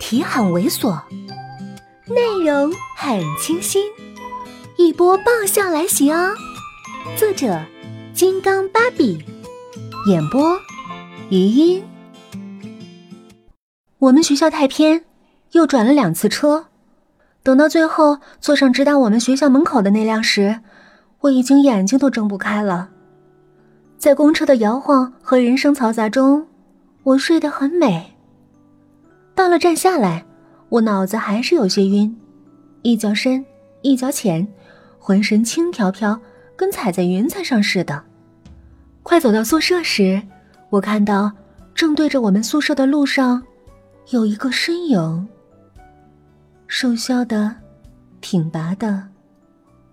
题很猥琐，内容很清新，一波爆笑来袭哦！作者：金刚芭比，演播：余音。我们学校太偏，又转了两次车，等到最后坐上直达我们学校门口的那辆时，我已经眼睛都睁不开了。在公车的摇晃和人声嘈杂中，我睡得很美。到了站下来，我脑子还是有些晕，一脚深，一脚浅，浑身轻飘飘，跟踩在云彩上似的。快走到宿舍时，我看到正对着我们宿舍的路上，有一个身影。瘦削的，挺拔的，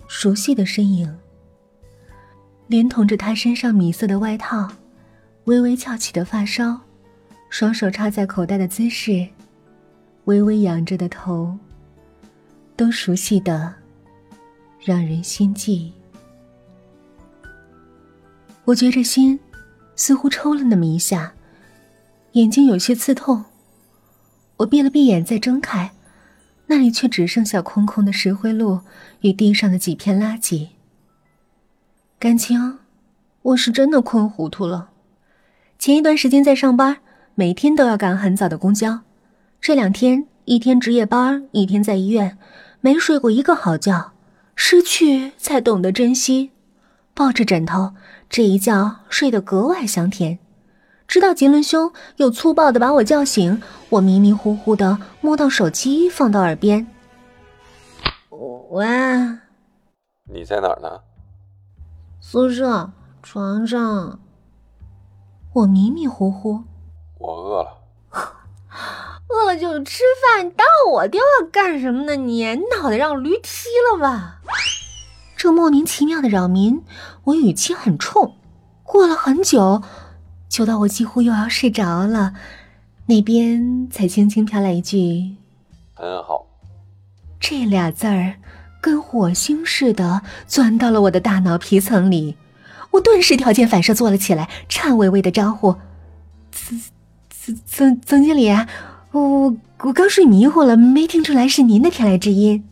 熟悉的身影。连同着他身上米色的外套，微微翘起的发梢，双手插在口袋的姿势。微微仰着的头，都熟悉的，让人心悸。我觉着心似乎抽了那么一下，眼睛有些刺痛。我闭了闭眼，再睁开，那里却只剩下空空的石灰路与地上的几片垃圾。感情，我是真的困糊涂了。前一段时间在上班，每天都要赶很早的公交。这两天，一天值夜班，一天在医院，没睡过一个好觉，失去才懂得珍惜。抱着枕头，这一觉睡得格外香甜。直到杰伦兄又粗暴的把我叫醒，我迷迷糊糊的摸到手机，放到耳边。喂，你在哪儿呢？宿舍床上。我迷迷糊糊。我饿了。饿了就吃饭，当我电话干什么呢？你脑袋让驴踢了吧？这莫名其妙的扰民，我语气很冲。过了很久，久到我几乎又要睡着了，那边才轻轻飘来一句：“很好。”这俩字儿跟火星似的钻到了我的大脑皮层里，我顿时条件反射坐了起来，颤巍巍的招呼：“曾曾曾曾经理。”我我刚睡迷糊了，没听出来是您的天籁之音。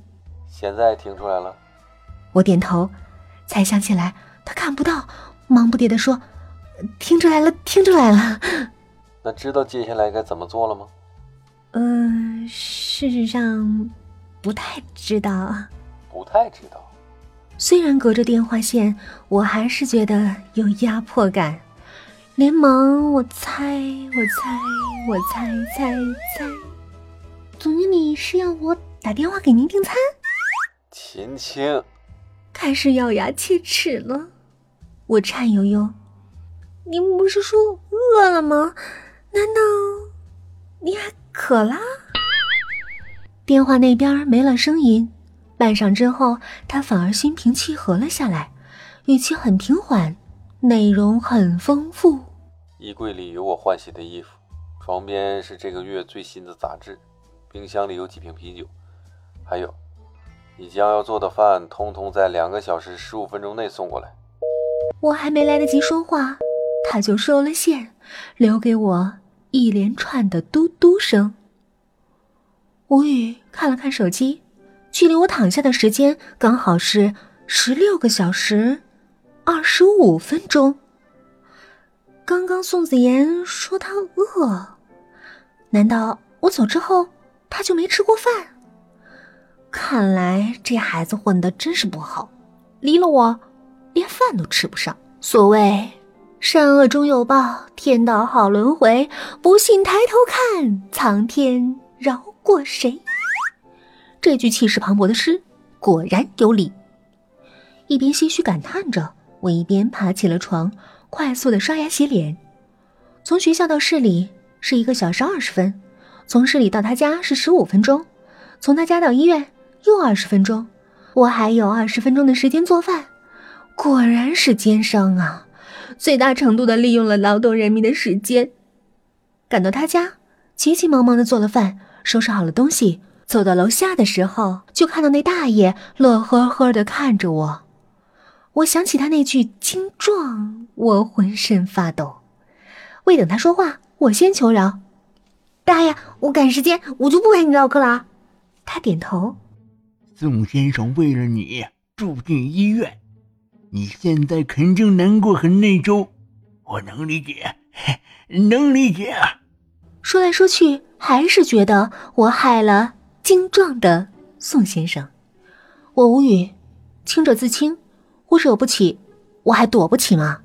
现在听出来了。我点头，才想起来他看不到，忙不迭的说：“听出来了，听出来了。”那知道接下来该怎么做了吗？嗯，事实上不太知道。不太知道。虽然隔着电话线，我还是觉得有压迫感。连忙，我猜，我猜，我猜猜猜，总经理是要我打电话给您订餐？秦青开始咬牙切齿了。我颤悠悠：“您不是说饿了吗？难道你还渴啦？”电话那边没了声音，半晌之后，他反而心平气和了下来，语气很平缓。内容很丰富，衣柜里有我换洗的衣服，床边是这个月最新的杂志，冰箱里有几瓶啤酒，还有你将要做的饭，通通在两个小时十五分钟内送过来。我还没来得及说话，他就收了线，留给我一连串的嘟嘟声。无语看了看手机，距离我躺下的时间刚好是十六个小时。二十五分钟。刚刚宋子妍说他饿，难道我走之后他就没吃过饭？看来这孩子混的真是不好，离了我连饭都吃不上。所谓善恶终有报，天道好轮回，不信抬头看，苍天饶过谁？这句气势磅礴的诗果然有理。一边唏嘘感叹着。我一边爬起了床，快速的刷牙洗脸。从学校到市里是一个小时二十分，从市里到他家是十五分钟，从他家到医院又二十分钟。我还有二十分钟的时间做饭，果然是奸商啊！最大程度的利用了劳动人民的时间。赶到他家，急急忙忙的做了饭，收拾好了东西，走到楼下的时候，就看到那大爷乐呵呵的看着我。我想起他那句精壮，我浑身发抖。未等他说话，我先求饶：“大爷，我赶时间，我就不陪你唠嗑了。他点头。宋先生为了你住进医院，你现在肯定难过很内疚，我能理解，能理解。说来说去，还是觉得我害了精壮的宋先生。我无语，清者自清，我惹不起，我还躲不起吗？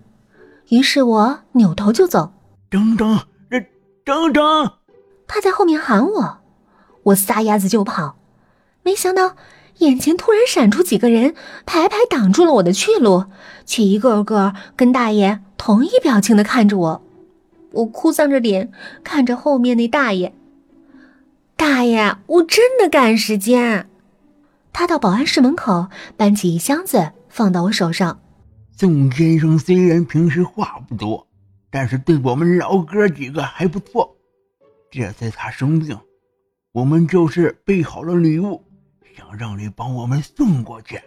于是我扭头就走。等等，等等！他在后面喊我，我撒丫子就跑，没想到。眼前突然闪出几个人，排排挡住了我的去路，却一个个跟大爷同一表情的看着我。我哭丧着脸看着后面那大爷。大爷，我真的赶时间。他到保安室门口搬起一箱子放到我手上。宋先生虽然平时话不多，但是对我们老哥几个还不错。这次他生病，我们就是备好了礼物。想让你帮我们送过去。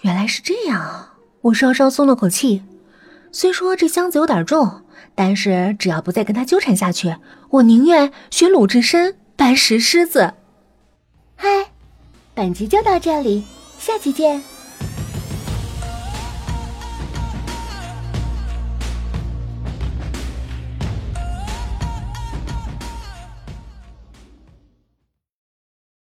原来是这样，我稍稍松了口气。虽说这箱子有点重，但是只要不再跟他纠缠下去，我宁愿学鲁智深搬石狮子。嗨，本集就到这里，下期见。